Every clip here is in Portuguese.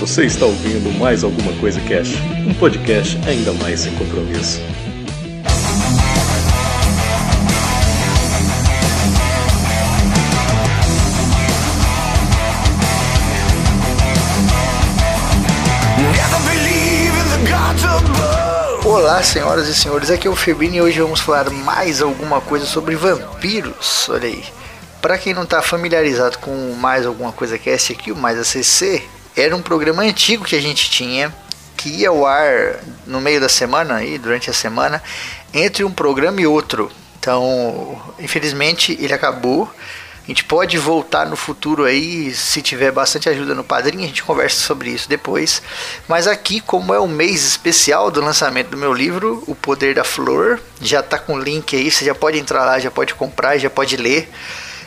Você está ouvindo mais alguma coisa Cash, um podcast ainda mais sem compromisso. Olá, senhoras e senhores, aqui é o Febrini e hoje vamos falar mais alguma coisa sobre vampiros. Olha aí. Para quem não está familiarizado com mais alguma coisa que é esse aqui, o Mais ACC, era um programa antigo que a gente tinha que ia ao ar no meio da semana aí, durante a semana, entre um programa e outro. Então, infelizmente, ele acabou. A gente pode voltar no futuro aí, se tiver bastante ajuda no padrinho, a gente conversa sobre isso depois. Mas aqui, como é o mês especial do lançamento do meu livro, O Poder da Flor, já tá com o link aí, você já pode entrar lá, já pode comprar, já pode ler.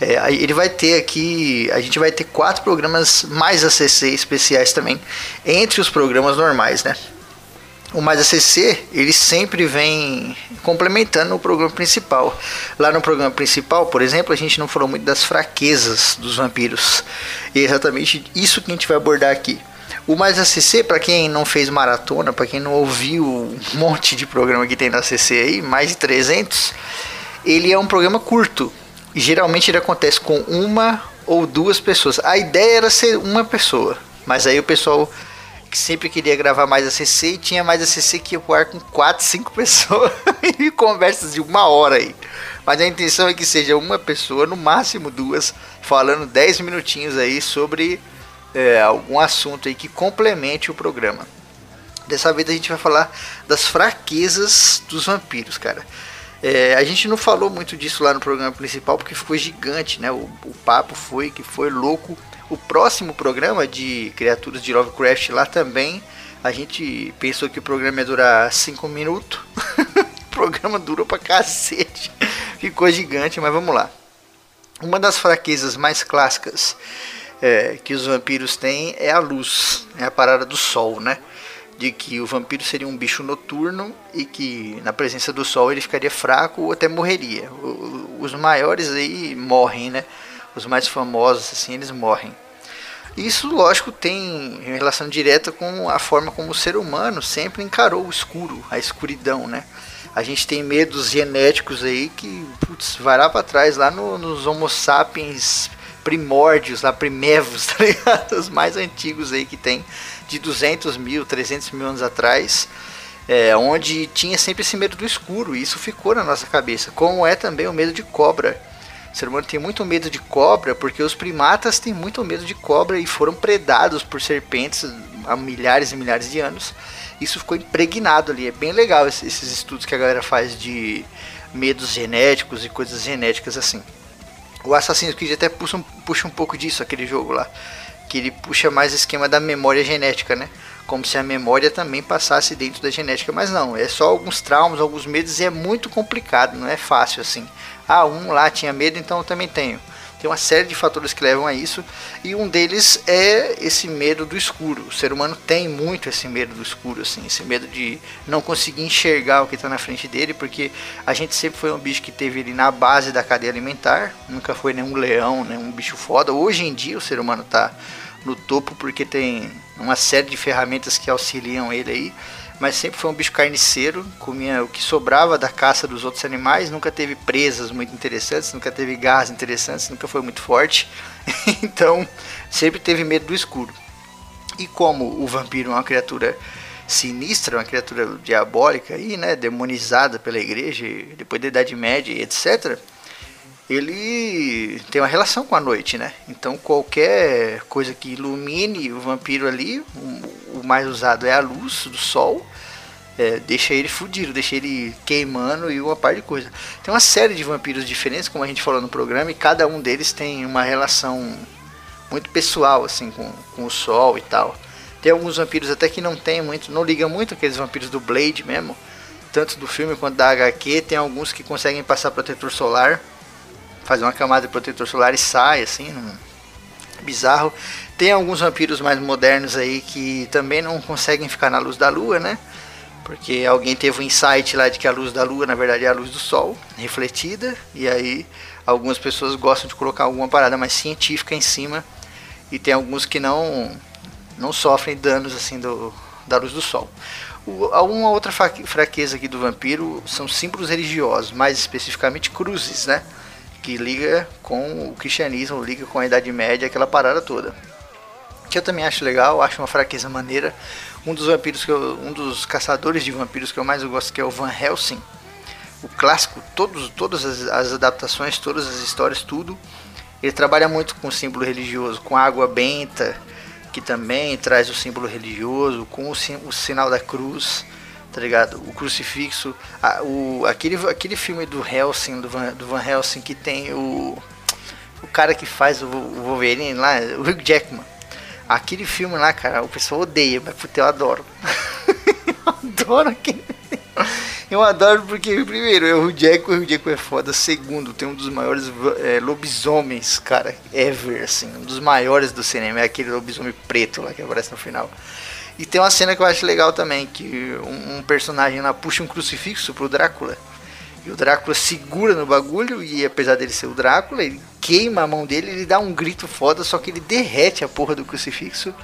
É, ele vai ter aqui, a gente vai ter quatro programas mais ACC especiais também, entre os programas normais, né? O Mais ACC, ele sempre vem complementando o programa principal. Lá no programa principal, por exemplo, a gente não falou muito das fraquezas dos vampiros. E é exatamente isso que a gente vai abordar aqui. O Mais ACC, para quem não fez maratona, para quem não ouviu um monte de programa que tem na ACC aí, mais de 300, ele é um programa curto. Geralmente ele acontece com uma ou duas pessoas. A ideia era ser uma pessoa, mas aí o pessoal que sempre queria gravar mais ACC e tinha mais ACC que ia pro ar com 4, 5 pessoas e conversas de uma hora aí. Mas a intenção é que seja uma pessoa, no máximo duas, falando 10 minutinhos aí sobre é, algum assunto aí que complemente o programa. Dessa vez a gente vai falar das fraquezas dos vampiros, cara. É, a gente não falou muito disso lá no programa principal porque ficou gigante, né? O, o papo foi que foi louco. O próximo programa de criaturas de Lovecraft lá também, a gente pensou que o programa ia durar 5 minutos. o programa durou pra cacete. Ficou gigante, mas vamos lá. Uma das fraquezas mais clássicas é, que os vampiros têm é a luz, é a parada do sol, né? De que o vampiro seria um bicho noturno e que na presença do sol ele ficaria fraco ou até morreria. Os maiores aí morrem, né? Os mais famosos assim, eles morrem. Isso, lógico, tem relação direta com a forma como o ser humano sempre encarou o escuro, a escuridão, né? A gente tem medos genéticos aí que putz, vai lá para trás, lá no, nos Homo sapiens primórdios, lá primevos, tá ligado? Os mais antigos aí que tem de 200 mil, 300 mil anos atrás, é, onde tinha sempre esse medo do escuro, e isso ficou na nossa cabeça, como é também o medo de cobra. O ser humano tem muito medo de cobra porque os primatas têm muito medo de cobra e foram predados por serpentes há milhares e milhares de anos. Isso ficou impregnado ali. É bem legal esses estudos que a galera faz de medos genéticos e coisas genéticas assim. O Assassin's Creed até puxa um, puxa um pouco disso, aquele jogo lá que ele puxa mais o esquema da memória genética, né? Como se a memória também passasse dentro da genética, mas não, é só alguns traumas, alguns medos e é muito complicado, não é fácil assim. Ah, um lá tinha medo, então eu também tenho. Tem uma série de fatores que levam a isso, e um deles é esse medo do escuro. O ser humano tem muito esse medo do escuro, assim, esse medo de não conseguir enxergar o que está na frente dele, porque a gente sempre foi um bicho que teve ele na base da cadeia alimentar, nunca foi nenhum leão, nenhum bicho foda. Hoje em dia o ser humano está no topo porque tem uma série de ferramentas que auxiliam ele aí mas sempre foi um bicho carniceiro, comia o que sobrava da caça dos outros animais, nunca teve presas muito interessantes, nunca teve garras interessantes, nunca foi muito forte, então sempre teve medo do escuro. E como o vampiro é uma criatura sinistra, uma criatura diabólica aí, né, demonizada pela igreja, depois da Idade Média, etc., ele tem uma relação com a noite, né? Então qualquer coisa que ilumine o vampiro ali, o, mais usado é a luz do sol, é, deixa ele fudido, deixa ele queimando e uma par de coisa. Tem uma série de vampiros diferentes, como a gente falou no programa, e cada um deles tem uma relação muito pessoal, assim, com, com o sol e tal. Tem alguns vampiros até que não tem muito, não ligam muito aqueles vampiros do Blade mesmo, tanto do filme quanto da HQ. Tem alguns que conseguem passar protetor solar fazer uma camada de protetor solar e sai, assim, bizarro. Tem alguns vampiros mais modernos aí que também não conseguem ficar na luz da lua, né? Porque alguém teve um insight lá de que a luz da lua, na verdade, é a luz do sol, refletida, e aí algumas pessoas gostam de colocar alguma parada mais científica em cima, e tem alguns que não não sofrem danos assim do, da luz do sol. O, outra fraqueza aqui do vampiro são símbolos religiosos, mais especificamente cruzes, né? Que liga com o cristianismo, liga com a Idade Média, aquela parada toda. Que eu também acho legal, acho uma fraqueza maneira. Um dos vampiros que eu, um dos caçadores de vampiros que eu mais gosto que é o Van Helsing. O clássico, todos, todas as, as adaptações, todas as histórias, tudo. Ele trabalha muito com o símbolo religioso, com água benta, que também traz o símbolo religioso, com o, o sinal da cruz, tá ligado? O crucifixo, a, o, aquele, aquele filme do Helsing, do Van, do Van Helsing, que tem o, o cara que faz o, o Wolverine lá, o Hugh Jackman. Aquele filme lá, cara, o pessoal odeia, mas puta, eu adoro. eu adoro aquele eu adoro porque, primeiro, é o Jack, o Jack é foda. Segundo, tem um dos maiores é, lobisomens, cara, ever, assim. Um dos maiores do cinema. É aquele lobisomem preto lá que aparece no final. E tem uma cena que eu acho legal também, que um, personagem lá puxa um crucifixo pro Drácula. E o Drácula segura no bagulho e apesar dele ser o Drácula, ele queima a mão dele, ele dá um grito foda, só que ele derrete a porra do crucifixo.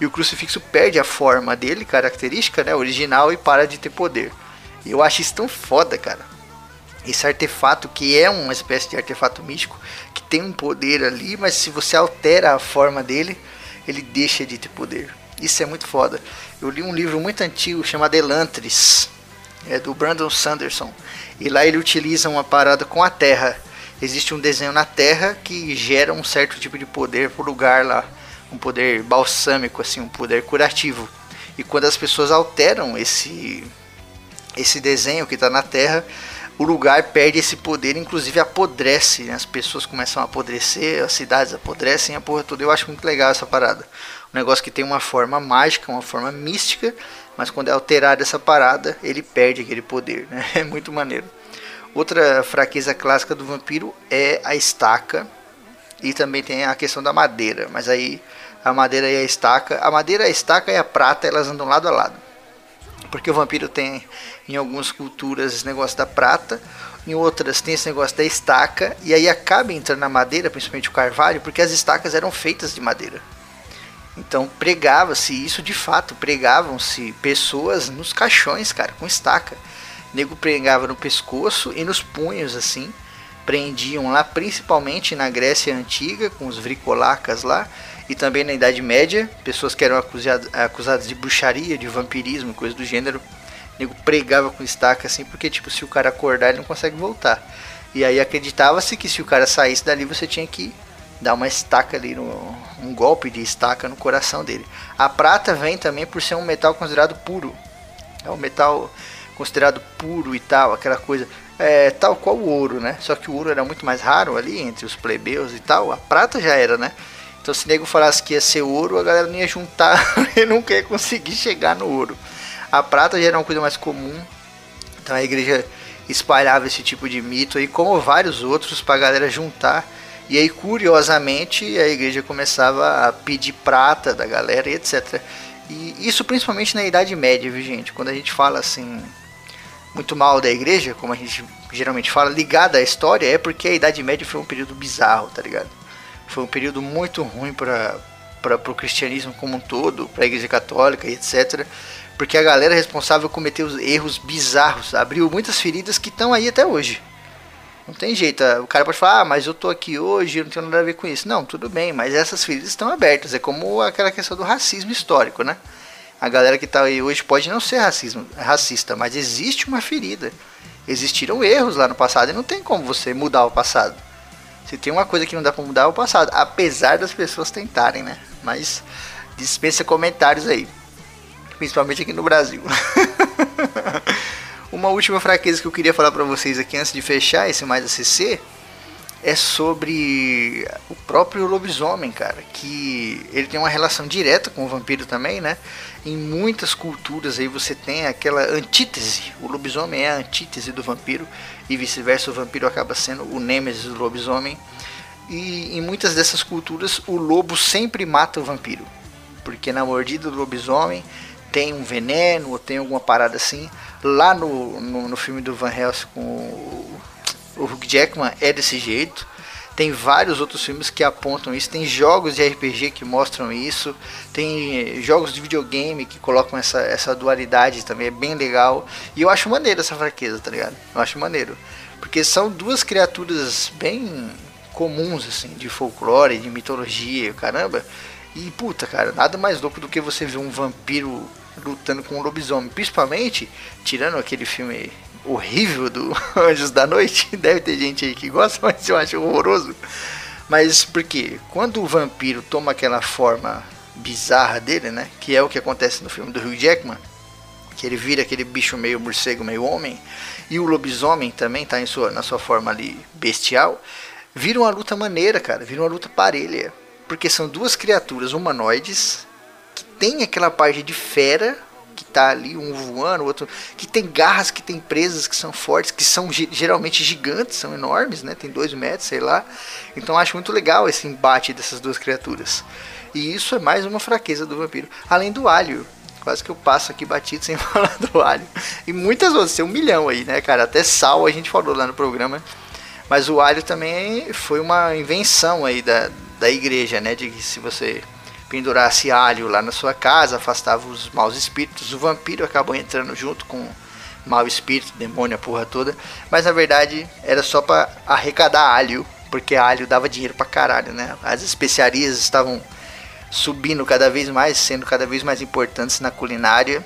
E o crucifixo perde a forma dele, característica, né, original, e para de ter poder. E eu acho isso tão foda, cara. Esse artefato que é uma espécie de artefato místico, que tem um poder ali, mas se você altera a forma dele, ele deixa de ter poder. Isso é muito foda. Eu li um livro muito antigo chamado Elantris, é do Brandon Sanderson. E lá ele utiliza uma parada com a Terra. Existe um desenho na Terra que gera um certo tipo de poder pro lugar lá, um poder balsâmico assim, um poder curativo. E quando as pessoas alteram esse esse desenho que está na Terra, o lugar perde esse poder, inclusive apodrece, né? as pessoas começam a apodrecer, as cidades apodrecem, a porra toda. Eu acho muito legal essa parada. Um negócio que tem uma forma mágica, uma forma mística, mas quando é alterada essa parada, ele perde aquele poder, né? É muito maneiro. Outra fraqueza clássica do vampiro é a estaca e também tem a questão da madeira, mas aí a madeira e a estaca, a madeira, a estaca e a prata, elas andam lado a lado. Porque o vampiro tem em algumas culturas esse negócio da prata, em outras tem esse negócio da estaca, e aí acaba entrando na madeira, principalmente o carvalho, porque as estacas eram feitas de madeira. Então pregava-se isso de fato, pregavam-se pessoas nos caixões, cara, com estaca. O nego pregava no pescoço e nos punhos assim. Prendiam lá principalmente na Grécia antiga, com os vricolacas lá, e também na Idade Média, pessoas que eram acusadas, de bruxaria, de vampirismo, coisa do gênero, nego pregava com estaca assim, porque tipo, se o cara acordar, ele não consegue voltar. E aí acreditava-se que se o cara saísse dali, você tinha que dar uma estaca ali, no, um golpe de estaca no coração dele. A prata vem também por ser um metal considerado puro. É um metal considerado puro e tal, aquela coisa. É, tal qual o ouro, né? Só que o ouro era muito mais raro ali entre os plebeus e tal. A prata já era, né? Então se o nego falasse que ia ser ouro, a galera não ia juntar e nunca ia conseguir chegar no ouro. A prata já era uma coisa mais comum, então a igreja espalhava esse tipo de mito aí, como vários outros, para galera juntar. E aí, curiosamente, a igreja começava a pedir prata da galera etc. E isso principalmente na Idade Média, viu gente? Quando a gente fala assim, muito mal da igreja, como a gente geralmente fala, ligada à história, é porque a Idade Média foi um período bizarro, tá ligado? Foi um período muito ruim para para o cristianismo como um todo, para a igreja católica etc porque a galera responsável cometeu erros bizarros, abriu muitas feridas que estão aí até hoje. Não tem jeito, o cara pode falar, ah, mas eu tô aqui hoje, eu não tenho nada a ver com isso. Não, tudo bem, mas essas feridas estão abertas. É como aquela questão do racismo histórico, né? A galera que está aí hoje pode não ser racismo, racista, mas existe uma ferida. Existiram erros lá no passado e não tem como você mudar o passado. Se tem uma coisa que não dá para mudar é o passado, apesar das pessoas tentarem, né? Mas dispensa comentários aí principalmente aqui no Brasil. Uma última fraqueza que eu queria falar para vocês aqui antes de fechar esse mais ACC é sobre o próprio lobisomem, cara, que ele tem uma relação direta com o vampiro também, né? Em muitas culturas aí você tem aquela antítese, o lobisomem é a antítese do vampiro e vice-versa, o vampiro acaba sendo o nêmesis do lobisomem. E em muitas dessas culturas o lobo sempre mata o vampiro, porque na mordida do lobisomem tem um veneno ou tem alguma parada assim. Lá no, no, no filme do Van Helsing com o, o Hugh Jackman é desse jeito. Tem vários outros filmes que apontam isso. Tem jogos de RPG que mostram isso. Tem jogos de videogame que colocam essa, essa dualidade também. É bem legal. E eu acho maneiro essa fraqueza, tá ligado? Eu acho maneiro. Porque são duas criaturas bem comuns, assim, de folclore, de mitologia, caramba. E puta, cara, nada mais louco do que você ver um vampiro lutando com um lobisomem. Principalmente, tirando aquele filme horrível do Anjos da Noite. Deve ter gente aí que gosta, mas eu acho horroroso. Mas porque quando o vampiro toma aquela forma bizarra dele, né? Que é o que acontece no filme do Hugh Jackman, que ele vira aquele bicho meio morcego, meio homem, e o lobisomem também tá em sua, na sua forma ali bestial, vira uma luta maneira, cara, vira uma luta parelha, porque são duas criaturas humanoides tem aquela parte de fera que tá ali, um voando, outro que tem garras, que tem presas que são fortes, que são geralmente gigantes, são enormes, né? Tem dois metros, sei lá. Então acho muito legal esse embate dessas duas criaturas. E isso é mais uma fraqueza do vampiro. Além do alho. Quase que eu passo aqui batido sem falar do alho. E muitas outras, tem um milhão aí, né, cara? Até sal a gente falou lá no programa. Mas o alho também foi uma invenção aí da, da igreja, né? De que se você pendurasse alho lá na sua casa, afastava os maus espíritos. O vampiro acabou entrando junto com mau espírito, demônio, a porra toda. Mas na verdade era só para arrecadar alho, porque alho dava dinheiro pra caralho, né? As especiarias estavam subindo cada vez mais, sendo cada vez mais importantes na culinária.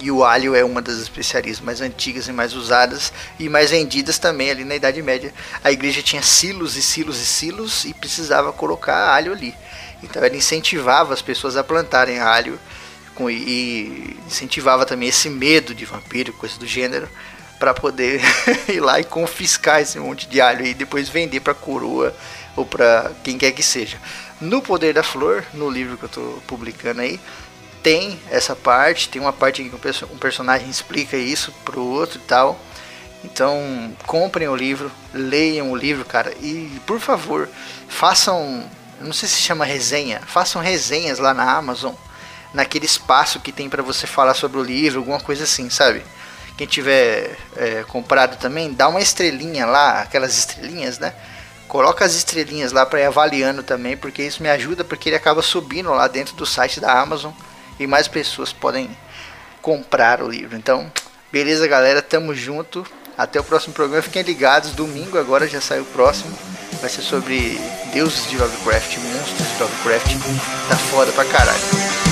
E o alho é uma das especiarias mais antigas e mais usadas e mais vendidas também ali na Idade Média. A igreja tinha silos e silos e silos e precisava colocar alho ali. Então ela incentivava as pessoas a plantarem alho com, e incentivava também esse medo de vampiro, coisa do gênero, para poder ir lá e confiscar esse monte de alho e depois vender para coroa ou para quem quer que seja. No Poder da Flor, no livro que eu estou publicando aí, tem essa parte, tem uma parte em que um personagem explica isso pro outro e tal. Então, comprem o livro, leiam o livro, cara, e por favor, façam não sei se chama resenha, façam resenhas lá na Amazon, naquele espaço que tem para você falar sobre o livro, alguma coisa assim, sabe? Quem tiver é, comprado também, dá uma estrelinha lá, aquelas estrelinhas, né? Coloca as estrelinhas lá para ir avaliando também, porque isso me ajuda, porque ele acaba subindo lá dentro do site da Amazon e mais pessoas podem comprar o livro. Então, beleza, galera, tamo junto. Até o próximo programa. Fiquem ligados. Domingo agora já sai o próximo. Vai ser sobre deuses de Lovecraft, monstros de Lovecraft. Tá foda pra caralho.